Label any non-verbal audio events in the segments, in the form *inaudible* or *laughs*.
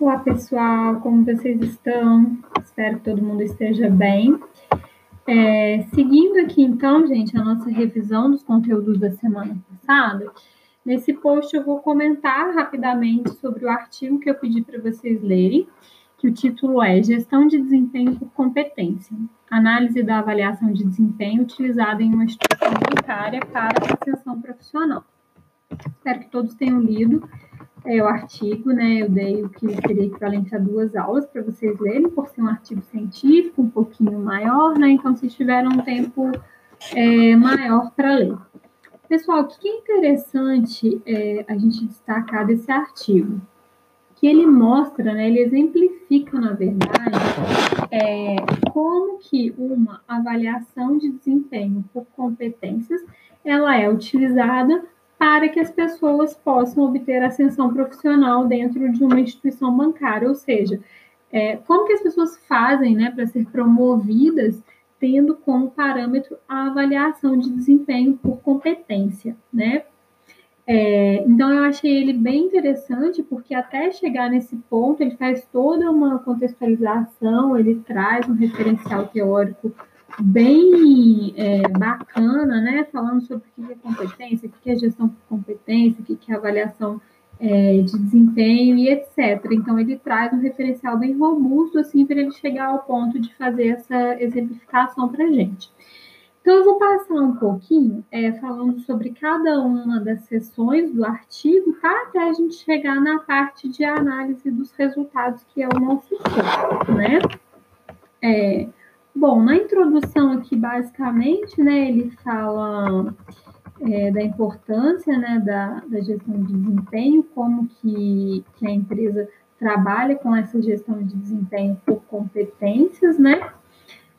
Olá, pessoal, como vocês estão? Espero que todo mundo esteja bem. É, seguindo aqui, então, gente, a nossa revisão dos conteúdos da semana passada, nesse post eu vou comentar rapidamente sobre o artigo que eu pedi para vocês lerem, que o título é Gestão de Desempenho por Competência, análise da avaliação de desempenho utilizada em uma instituição bancária para ascensão profissional. Espero que todos tenham lido é, o artigo, né? Eu dei o que seria equivalente a duas aulas para vocês lerem, por ser um artigo científico, um pouquinho maior, né? Então, se tiveram um tempo é, maior para ler. Pessoal, o que é interessante é, a gente destacar desse artigo? Que ele mostra, né, ele exemplifica, na verdade, é, como que uma avaliação de desempenho por competências ela é utilizada para que as pessoas possam obter ascensão profissional dentro de uma instituição bancária, ou seja, é, como que as pessoas fazem né, para ser promovidas tendo como parâmetro a avaliação de desempenho por competência, né? É, então eu achei ele bem interessante porque até chegar nesse ponto ele faz toda uma contextualização, ele traz um referencial teórico bem é, bacana, né? Falando sobre o que é competência, o que é gestão por competência, o que é avaliação é, de desempenho e etc. Então, ele traz um referencial bem robusto, assim, para ele chegar ao ponto de fazer essa exemplificação para gente. Então, eu vou passar um pouquinho é, falando sobre cada uma das sessões do artigo, tá? Até a gente chegar na parte de análise dos resultados, que é o nosso foco, né? É, Bom, na introdução aqui, basicamente, né, ele fala é, da importância né, da, da, gestão de desempenho, como que, que, a empresa trabalha com essa gestão de desempenho por competências, né?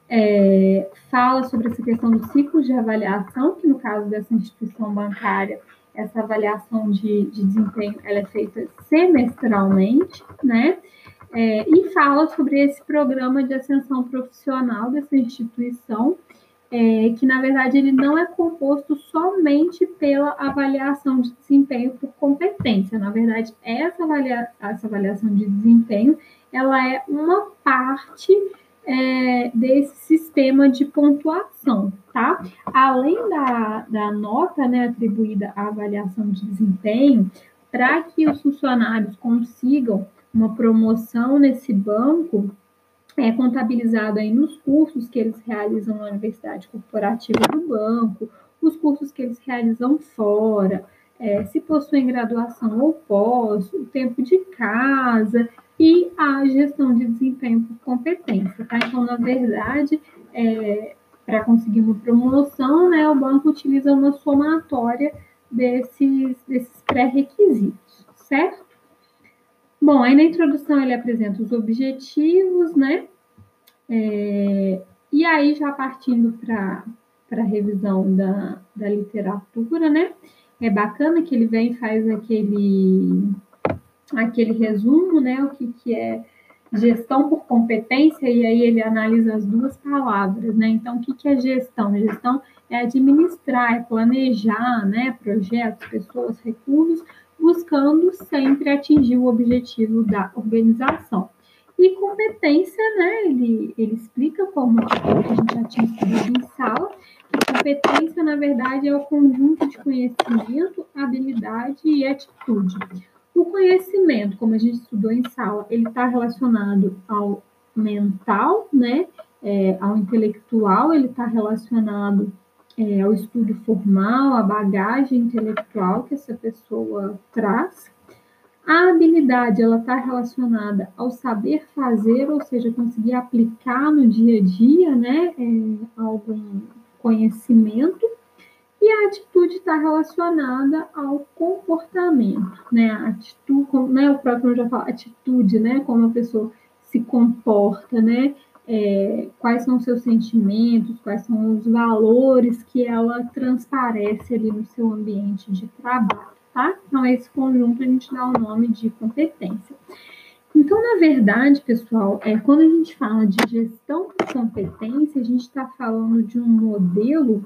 É, fala sobre essa questão do ciclo de avaliação, que no caso dessa instituição bancária, essa avaliação de, de desempenho ela é feita semestralmente, né? É, e fala sobre esse programa de ascensão profissional dessa instituição, é, que na verdade ele não é composto somente pela avaliação de desempenho por competência. Na verdade, essa, avalia essa avaliação de desempenho ela é uma parte é, desse sistema de pontuação, tá? Além da, da nota né, atribuída à avaliação de desempenho, para que os funcionários consigam uma promoção nesse banco é contabilizado aí nos cursos que eles realizam na Universidade Corporativa do banco, os cursos que eles realizam fora, é, se possuem graduação ou pós, o tempo de casa e a gestão de desempenho por competência, tá? Então, na verdade, é, para conseguir uma promoção, né, o banco utiliza uma somatória desses, desses pré-requisitos, certo? Bom, aí na introdução ele apresenta os objetivos, né? É, e aí, já partindo para a revisão da, da literatura, né? É bacana que ele vem e faz aquele, aquele resumo, né? O que, que é gestão por competência, e aí ele analisa as duas palavras, né? Então, o que, que é gestão? Gestão é administrar, é planejar, né? Projetos, pessoas, recursos, buscando sempre atingir o objetivo da organização. E competência, né, ele, ele explica como a gente já tinha estudado em sala, que competência, na verdade, é o conjunto de conhecimento, habilidade e atitude. O conhecimento, como a gente estudou em sala, ele está relacionado ao mental, né, é, ao intelectual, ele está relacionado é, ao estudo formal, a bagagem intelectual que essa pessoa traz. A habilidade ela está relacionada ao saber fazer, ou seja, conseguir aplicar no dia a dia, né, é, algum conhecimento. E a atitude está relacionada ao comportamento, né, a atitude, né, o próprio já fala, atitude, né, como a pessoa se comporta, né, é, quais são seus sentimentos, quais são os valores que ela transparece ali no seu ambiente de trabalho, tá? Então, esse conjunto a gente dá o nome de competência. Então, na verdade, pessoal, é, quando a gente fala de gestão por competência, a gente está falando de um modelo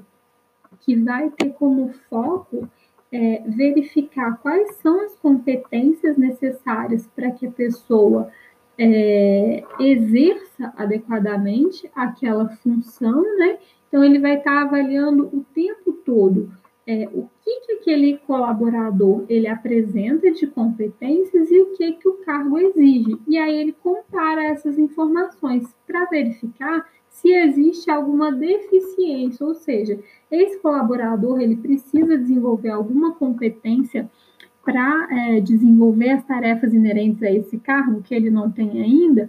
que vai ter como foco é, verificar quais são as competências necessárias para que a pessoa é, exerça adequadamente aquela função, né? Então, ele vai estar avaliando o tempo todo é, o que, que aquele colaborador ele apresenta de competências e o que, que o cargo exige. E aí ele compara essas informações para verificar se existe alguma deficiência, ou seja, esse colaborador ele precisa desenvolver alguma competência para é, desenvolver as tarefas inerentes a esse cargo que ele não tem ainda,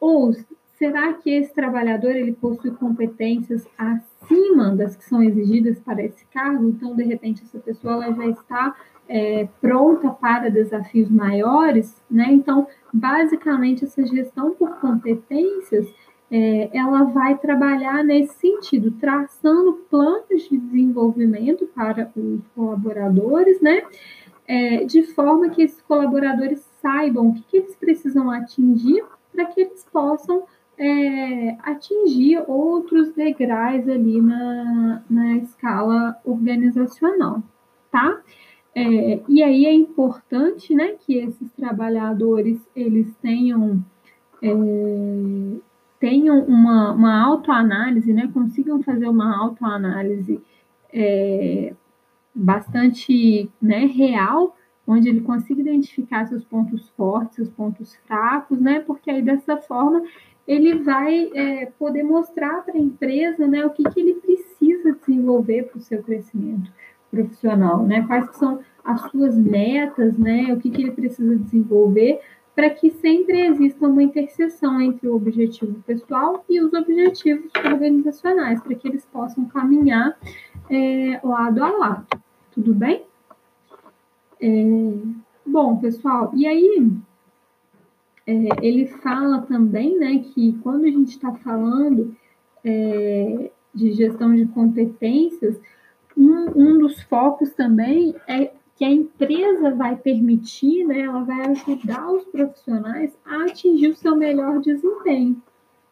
ou será que esse trabalhador ele possui competências acima das que são exigidas para esse cargo? Então, de repente, essa pessoa ela já está é, pronta para desafios maiores, né? Então, basicamente, essa gestão por competências é, ela vai trabalhar nesse sentido, traçando planos de desenvolvimento para os colaboradores, né? É, de forma que esses colaboradores saibam o que, que eles precisam atingir para que eles possam é, atingir outros degraus ali na, na escala organizacional, tá? É, e aí é importante, né, que esses trabalhadores eles tenham é, tenham uma, uma autoanálise, né, consigam fazer uma autoanálise é, bastante né, real, onde ele consiga identificar seus pontos fortes, seus pontos fracos, né, porque aí dessa forma ele vai é, poder mostrar para a empresa né, o que, que ele precisa desenvolver para o seu crescimento profissional, né, quais são as suas metas, né, o que, que ele precisa desenvolver para que sempre exista uma interseção entre o objetivo pessoal e os objetivos organizacionais, para que eles possam caminhar é, lado a lado. Tudo bem? É, bom, pessoal, e aí é, ele fala também né, que quando a gente está falando é, de gestão de competências, um, um dos focos também é que a empresa vai permitir, né, ela vai ajudar os profissionais a atingir o seu melhor desempenho.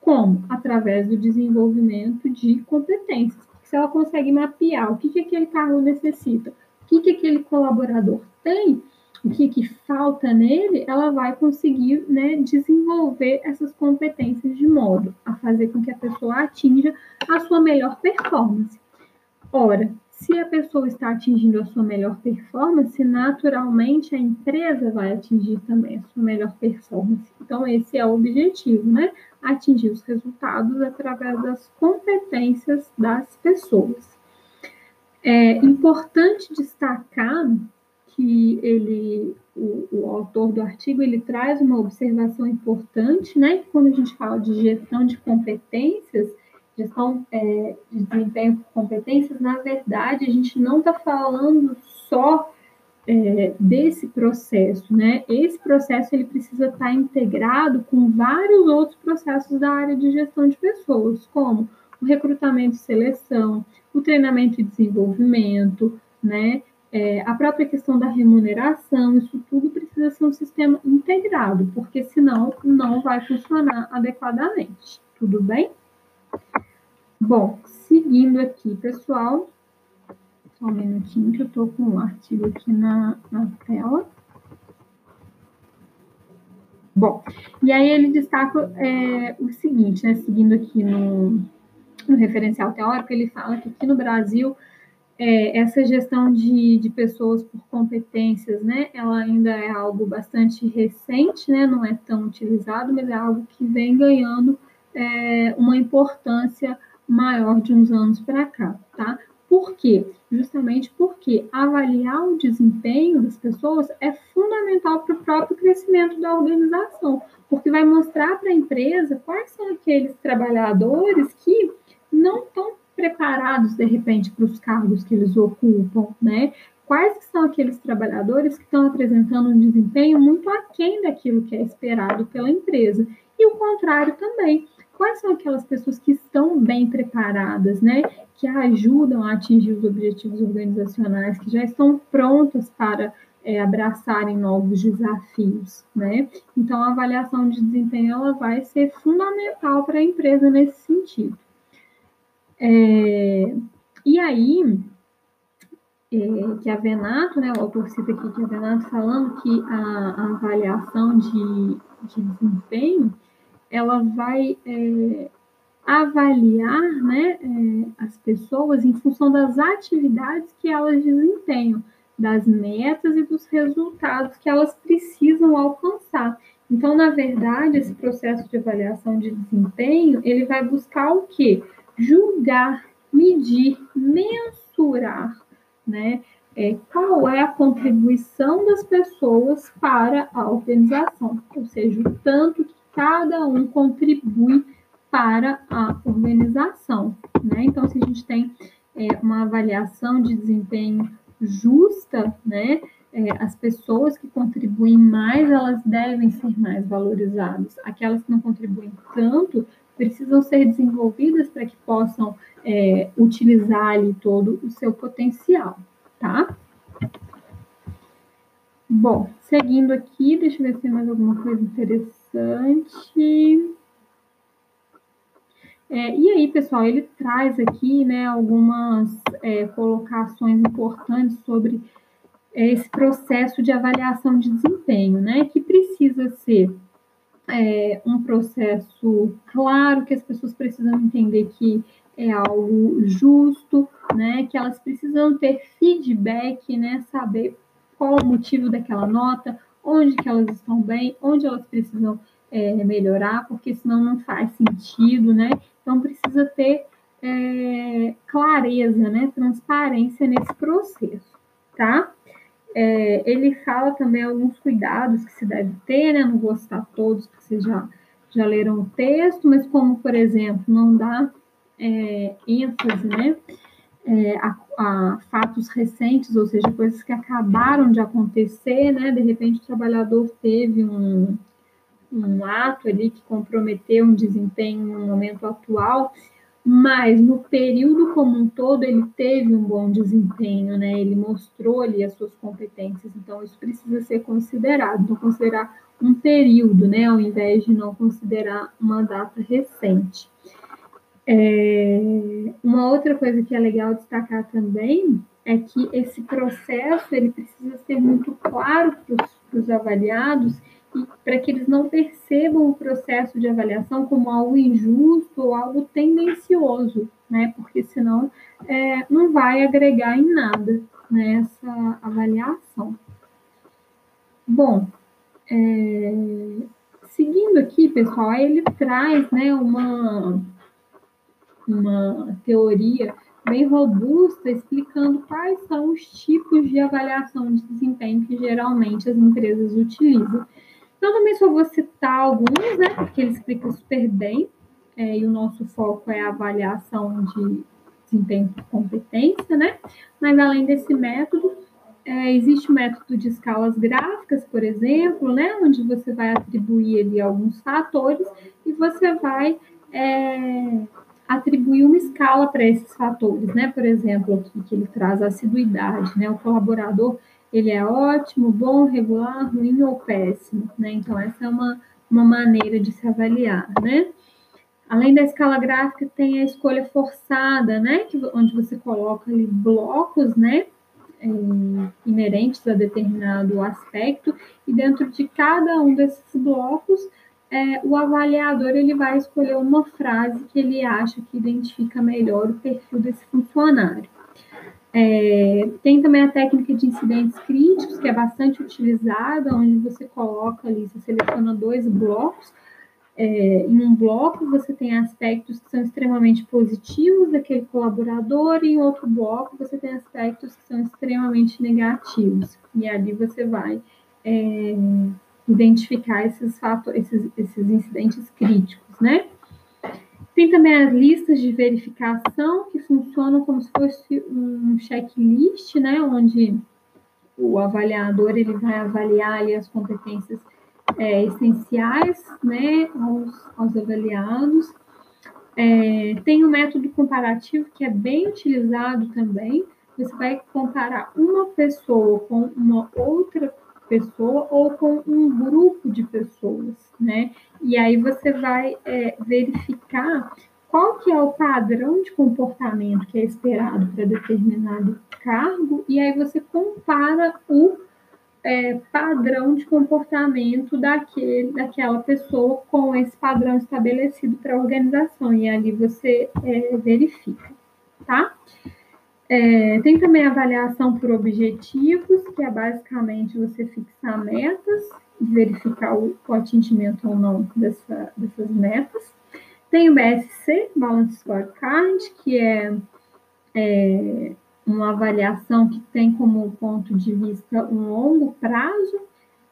Como? Através do desenvolvimento de competências. Se ela consegue mapear o que, que aquele carro necessita, o que, que aquele colaborador tem, o que, que falta nele, ela vai conseguir né, desenvolver essas competências de modo a fazer com que a pessoa atinja a sua melhor performance. Ora, se a pessoa está atingindo a sua melhor performance, naturalmente a empresa vai atingir também a sua melhor performance. Então, esse é o objetivo, né? Atingir os resultados através das competências das pessoas. É importante destacar que ele, o, o autor do artigo, ele traz uma observação importante, né? Quando a gente fala de gestão de competências, gestão é, de desempenho por competências, na verdade, a gente não está falando só é, desse processo, né? Esse processo ele precisa estar tá integrado com vários outros processos da área de gestão de pessoas, como o recrutamento e seleção, o treinamento e desenvolvimento, né? É, a própria questão da remuneração, isso tudo precisa ser um sistema integrado, porque senão não vai funcionar adequadamente. Tudo bem? Bom, seguindo aqui, pessoal, só um minutinho que eu estou com o artigo aqui na, na tela. Bom, e aí ele destaca é, o seguinte, né, seguindo aqui no, no referencial teórico, ele fala que aqui no Brasil é, essa gestão de, de pessoas por competências, né, ela ainda é algo bastante recente, né, não é tão utilizado, mas é algo que vem ganhando é, uma importância maior de uns anos para cá, tá? Por quê? Justamente porque avaliar o desempenho das pessoas é fundamental para o próprio crescimento da organização, porque vai mostrar para a empresa quais são aqueles trabalhadores que não estão preparados de repente para os cargos que eles ocupam, né? Quais são aqueles trabalhadores que estão apresentando um desempenho muito aquém daquilo que é esperado pela empresa? E o contrário também quais são aquelas pessoas que estão bem preparadas, né? Que ajudam a atingir os objetivos organizacionais, que já estão prontas para é, abraçarem novos desafios, né? Então, a avaliação de desempenho ela vai ser fundamental para a empresa nesse sentido. É, e aí, é, que a Venato, né, o autor cita aqui que a Venato falando que a, a avaliação de, de, desempenho, ela vai é, avaliar né, é, as pessoas em função das atividades que elas desempenham, das metas e dos resultados que elas precisam alcançar. Então, na verdade, esse processo de avaliação de desempenho, ele vai buscar o quê? Julgar, medir, mensurar né? É, qual é a contribuição das pessoas para a organização, ou seja, o tanto que cada um contribui para a organização. Né? Então, se a gente tem é, uma avaliação de desempenho justa, né, é, as pessoas que contribuem mais, elas devem ser mais valorizadas. Aquelas que não contribuem tanto precisam ser desenvolvidas para que possam é, utilizar ali todo o seu potencial, tá? Bom, seguindo aqui, deixa eu ver se tem mais alguma coisa interessante. É, e aí, pessoal, ele traz aqui né, algumas é, colocações importantes sobre é, esse processo de avaliação de desempenho, né? Que precisa ser é, um processo claro, que as pessoas precisam entender que é algo justo, né? Que elas precisam ter feedback, né? Saber qual o motivo daquela nota, onde que elas estão bem, onde elas precisam é, melhorar, porque senão não faz sentido, né? Então precisa ter é, clareza, né? Transparência nesse processo, tá? É, ele fala também alguns cuidados que se deve ter, né? Não vou citar todos, porque vocês já, já leram o texto, mas como, por exemplo, não dá é, ênfase, né? É, a, a, fatos recentes, ou seja, coisas que acabaram de acontecer, né? De repente o trabalhador teve um, um ato ali que comprometeu um desempenho no momento atual, mas no período como um todo ele teve um bom desempenho, né? Ele mostrou ali as suas competências, então isso precisa ser considerado, então considerar um período, né? Ao invés de não considerar uma data recente. É, uma outra coisa que é legal destacar também é que esse processo ele precisa ser muito claro para os avaliados para que eles não percebam o processo de avaliação como algo injusto ou algo tendencioso, né? Porque senão é, não vai agregar em nada nessa né, avaliação. Bom, é, seguindo aqui, pessoal, ele traz né, uma, uma teoria bem robusta explicando quais são os tipos de avaliação de desempenho que geralmente as empresas utilizam. Então, também só vou citar alguns, né? Porque ele explica super bem. É, e o nosso foco é a avaliação de desempenho por competência, né? Mas além desse método, é, existe o método de escalas gráficas, por exemplo, né? Onde você vai atribuir ali alguns fatores e você vai é, atribuir uma escala para esses fatores, né? Por exemplo, aqui que ele traz a assiduidade, né? O colaborador ele é ótimo, bom, regular, ruim ou péssimo, né? Então, essa é uma, uma maneira de se avaliar, né? Além da escala gráfica, tem a escolha forçada, né? Que, onde você coloca ali blocos, né? É, inerentes a determinado aspecto, e dentro de cada um desses blocos, é, o avaliador ele vai escolher uma frase que ele acha que identifica melhor o perfil desse funcionário. É, tem também a técnica de incidentes críticos, que é bastante utilizada, onde você coloca ali, você seleciona dois blocos. É, em um bloco, você tem aspectos que são extremamente positivos daquele colaborador, e em outro bloco, você tem aspectos que são extremamente negativos. E ali você vai é, identificar esses, fatos, esses, esses incidentes críticos, né? Tem também as listas de verificação, que funcionam como se fosse um checklist, né, onde o avaliador ele vai avaliar ali, as competências é, essenciais né, aos, aos avaliados. É, tem o um método comparativo, que é bem utilizado também. Você vai comparar uma pessoa com uma outra pessoa ou com um grupo de pessoas, né? E aí você vai é, verificar qual que é o padrão de comportamento que é esperado para determinado cargo e aí você compara o é, padrão de comportamento daquele, daquela pessoa com esse padrão estabelecido para a organização e ali você é, verifica, tá? É, tem também a avaliação por objetivos, que é basicamente você fixar metas verificar o, o atingimento ou não dessa, dessas metas. Tem o BSC, Balance Scorecard, que é, é uma avaliação que tem como ponto de vista um longo prazo.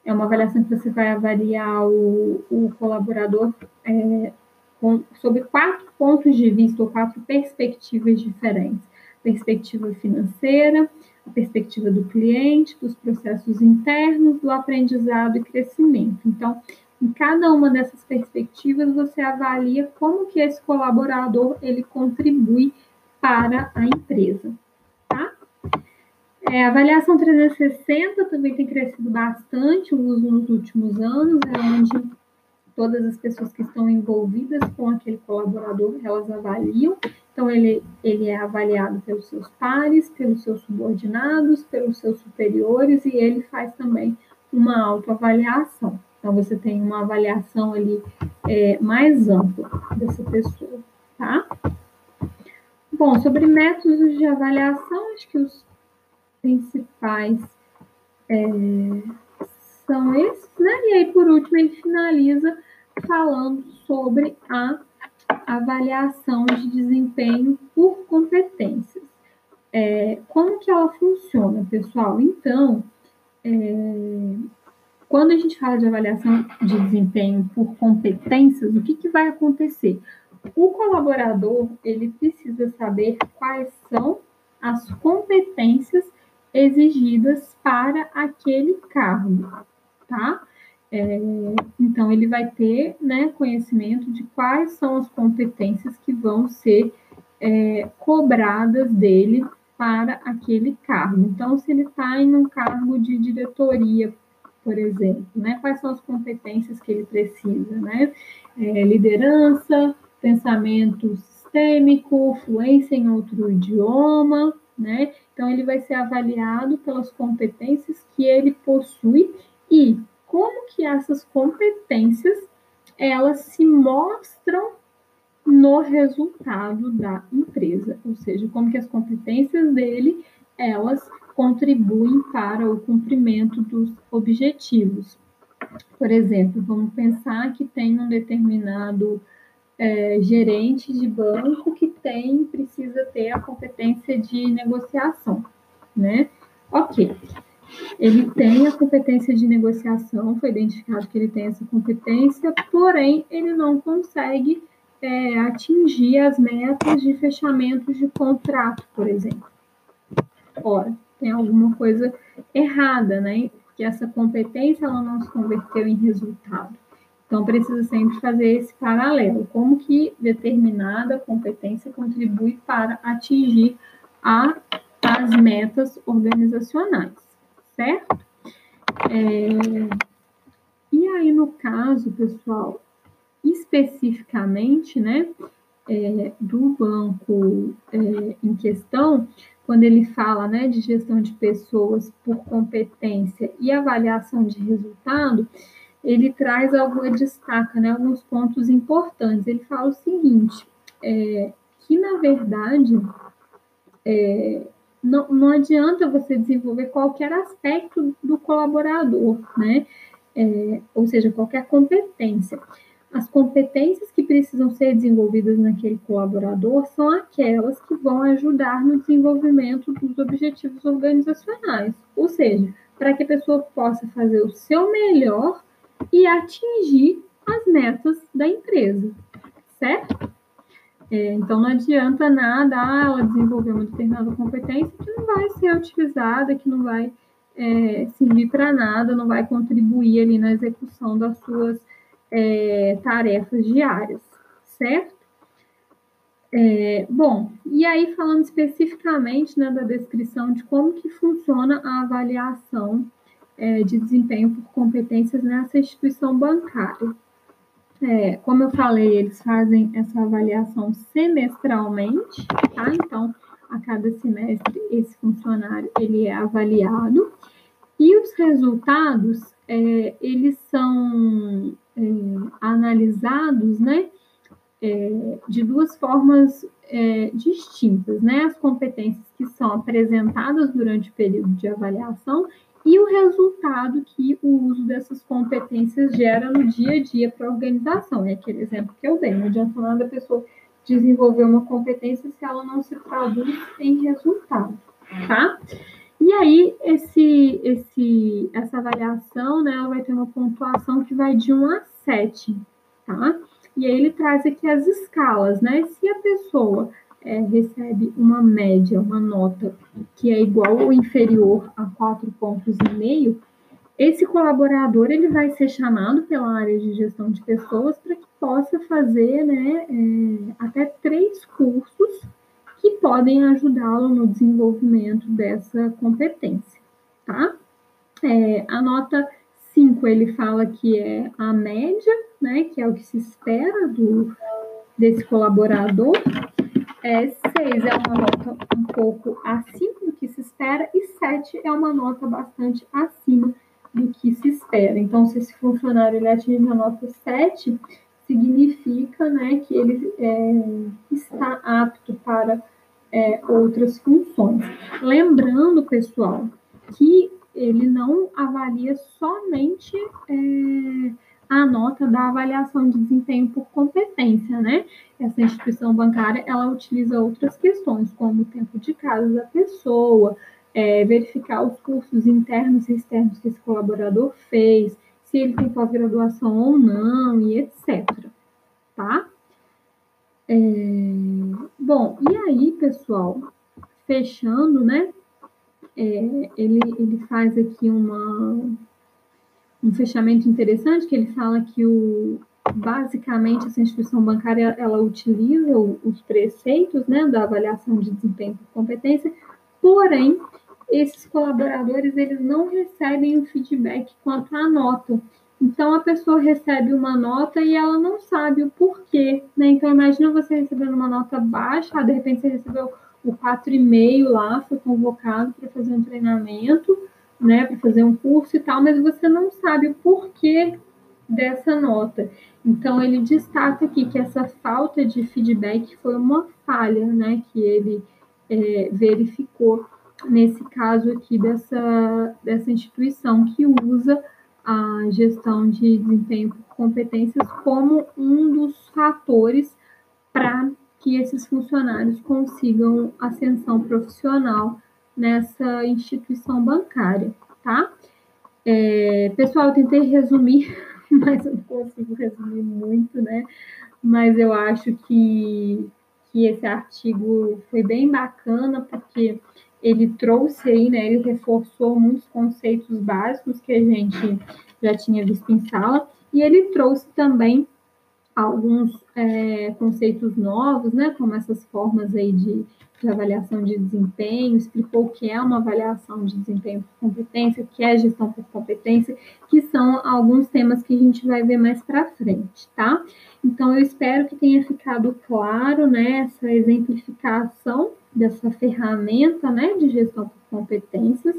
É uma avaliação que você vai avaliar o, o colaborador é, com, sobre quatro pontos de vista ou quatro perspectivas diferentes perspectiva financeira, a perspectiva do cliente, dos processos internos, do aprendizado e crescimento. Então, em cada uma dessas perspectivas, você avalia como que esse colaborador ele contribui para a empresa, tá? É, a avaliação 360 também tem crescido bastante o uso nos últimos anos, é onde todas as pessoas que estão envolvidas com aquele colaborador, elas avaliam então, ele, ele é avaliado pelos seus pares, pelos seus subordinados, pelos seus superiores, e ele faz também uma autoavaliação. Então, você tem uma avaliação ali é, mais ampla dessa pessoa, tá? Bom, sobre métodos de avaliação, acho que os principais é, são esses, né? E aí, por último, ele finaliza falando sobre a avaliação de desempenho por competências. É, como que ela funciona, pessoal? Então, é, quando a gente fala de avaliação de desempenho por competências, o que, que vai acontecer? O colaborador ele precisa saber quais são as competências exigidas para aquele cargo, tá? É, então, ele vai ter né, conhecimento de quais são as competências que vão ser é, cobradas dele para aquele cargo. Então, se ele está em um cargo de diretoria, por exemplo, né, quais são as competências que ele precisa? Né? É, liderança, pensamento sistêmico, fluência em outro idioma, né? Então, ele vai ser avaliado pelas competências que ele possui e como que essas competências elas se mostram no resultado da empresa, ou seja, como que as competências dele elas contribuem para o cumprimento dos objetivos. Por exemplo, vamos pensar que tem um determinado é, gerente de banco que tem precisa ter a competência de negociação, né? Ok. Ele tem a competência de negociação, foi identificado que ele tem essa competência, porém ele não consegue é, atingir as metas de fechamento de contrato, por exemplo. Ora, tem alguma coisa errada, né? Porque essa competência ela não se converteu em resultado. Então precisa sempre fazer esse paralelo, como que determinada competência contribui para atingir a, as metas organizacionais certo? É, e aí, no caso, pessoal, especificamente, né, é, do banco é, em questão, quando ele fala, né, de gestão de pessoas por competência e avaliação de resultado, ele traz alguma destaca, né, alguns pontos importantes. Ele fala o seguinte, é, que na verdade é, não, não adianta você desenvolver qualquer aspecto do colaborador, né? É, ou seja, qualquer competência. As competências que precisam ser desenvolvidas naquele colaborador são aquelas que vão ajudar no desenvolvimento dos objetivos organizacionais, ou seja, para que a pessoa possa fazer o seu melhor e atingir as metas da empresa, certo? É, então, não adianta nada ah, ela desenvolver uma determinada competência que não vai ser utilizada, que não vai é, servir para nada, não vai contribuir ali na execução das suas é, tarefas diárias, certo? É, bom, e aí falando especificamente né, da descrição de como que funciona a avaliação é, de desempenho por competências nessa instituição bancária. É, como eu falei, eles fazem essa avaliação semestralmente, tá? Então, a cada semestre esse funcionário ele é avaliado. E os resultados é, eles são é, analisados, né, é, de duas formas é, distintas, né, as competências que são apresentadas durante o período de avaliação e o resultado que o uso dessas competências gera no dia a dia para a organização. É aquele exemplo que eu dei, não adianta nada a pessoa desenvolver uma competência se ela não se traduz em resultado, tá? E aí, esse, esse, essa avaliação, né, ela vai ter uma pontuação que vai de 1 a 7, tá? E aí ele traz aqui as escalas, né? Se a pessoa é, recebe uma média, uma nota que é igual ou inferior a quatro pontos e meio, esse colaborador ele vai ser chamado pela área de gestão de pessoas para que possa fazer né, é, até três cursos que podem ajudá-lo no desenvolvimento dessa competência, tá? É, a nota 5 ele fala que é a média, né, que é o que se espera do, desse colaborador. É, 6 é uma nota um pouco acima do que se espera e 7 é uma nota bastante acima do que se espera. Então, se esse funcionário ele atinge a nota 7, significa né, que ele é, está apto para é, outras funções. Lembrando, pessoal, que ele não avalia somente é, a nota da avaliação de desempenho por competência, né? Essa instituição bancária, ela utiliza outras questões, como o tempo de casa da pessoa, é, verificar os cursos internos e externos que esse colaborador fez, se ele tem pós-graduação ou não, e etc. Tá? É, bom, e aí, pessoal, fechando, né? É, ele, ele faz aqui uma, um fechamento interessante, que ele fala que o, basicamente essa instituição bancária ela utiliza os preceitos né, da avaliação de desempenho por competência, porém esses colaboradores eles não recebem o feedback quanto à nota. Então a pessoa recebe uma nota e ela não sabe o porquê, né? Então imagina você recebendo uma nota baixa, de repente você recebeu o 4,5 lá, foi convocado para fazer um treinamento, né, para fazer um curso e tal, mas você não sabe o porquê dessa nota. Então ele destaca aqui que essa falta de feedback foi uma falha, né, que ele é, verificou nesse caso aqui dessa, dessa instituição que usa a gestão de desempenho por competências como um dos fatores para que esses funcionários consigam ascensão profissional nessa instituição bancária, tá? É, pessoal, eu tentei resumir, *laughs* mas eu não consigo resumir muito, né? Mas eu acho que, que esse artigo foi bem bacana, porque ele trouxe aí, né, ele reforçou muitos conceitos básicos que a gente já tinha visto em sala, e ele trouxe também alguns é, conceitos novos, né, como essas formas aí de, de, avaliação de desempenho, explicou o que é uma avaliação de desempenho por competência, o que é gestão por competência, que são alguns temas que a gente vai ver mais para frente, tá? Então, eu espero que tenha ficado claro, né, essa exemplificação dessa ferramenta, né, de gestão por competências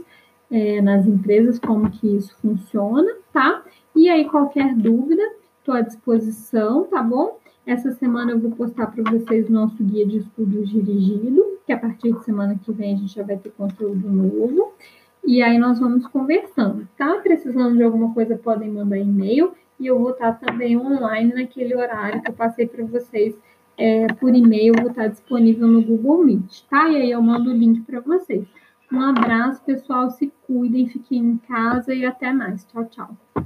é, nas empresas, como que isso funciona, tá? E aí, qualquer dúvida, estou à disposição, tá bom? Essa semana eu vou postar para vocês o nosso guia de estudos dirigido, que a partir de semana que vem a gente já vai ter conteúdo novo. E aí nós vamos conversando, tá? Precisando de alguma coisa, podem mandar e-mail. E eu vou estar também online naquele horário que eu passei para vocês é, por e-mail, vou estar disponível no Google Meet, tá? E aí eu mando o link para vocês. Um abraço, pessoal. Se cuidem, fiquem em casa e até mais. Tchau, tchau.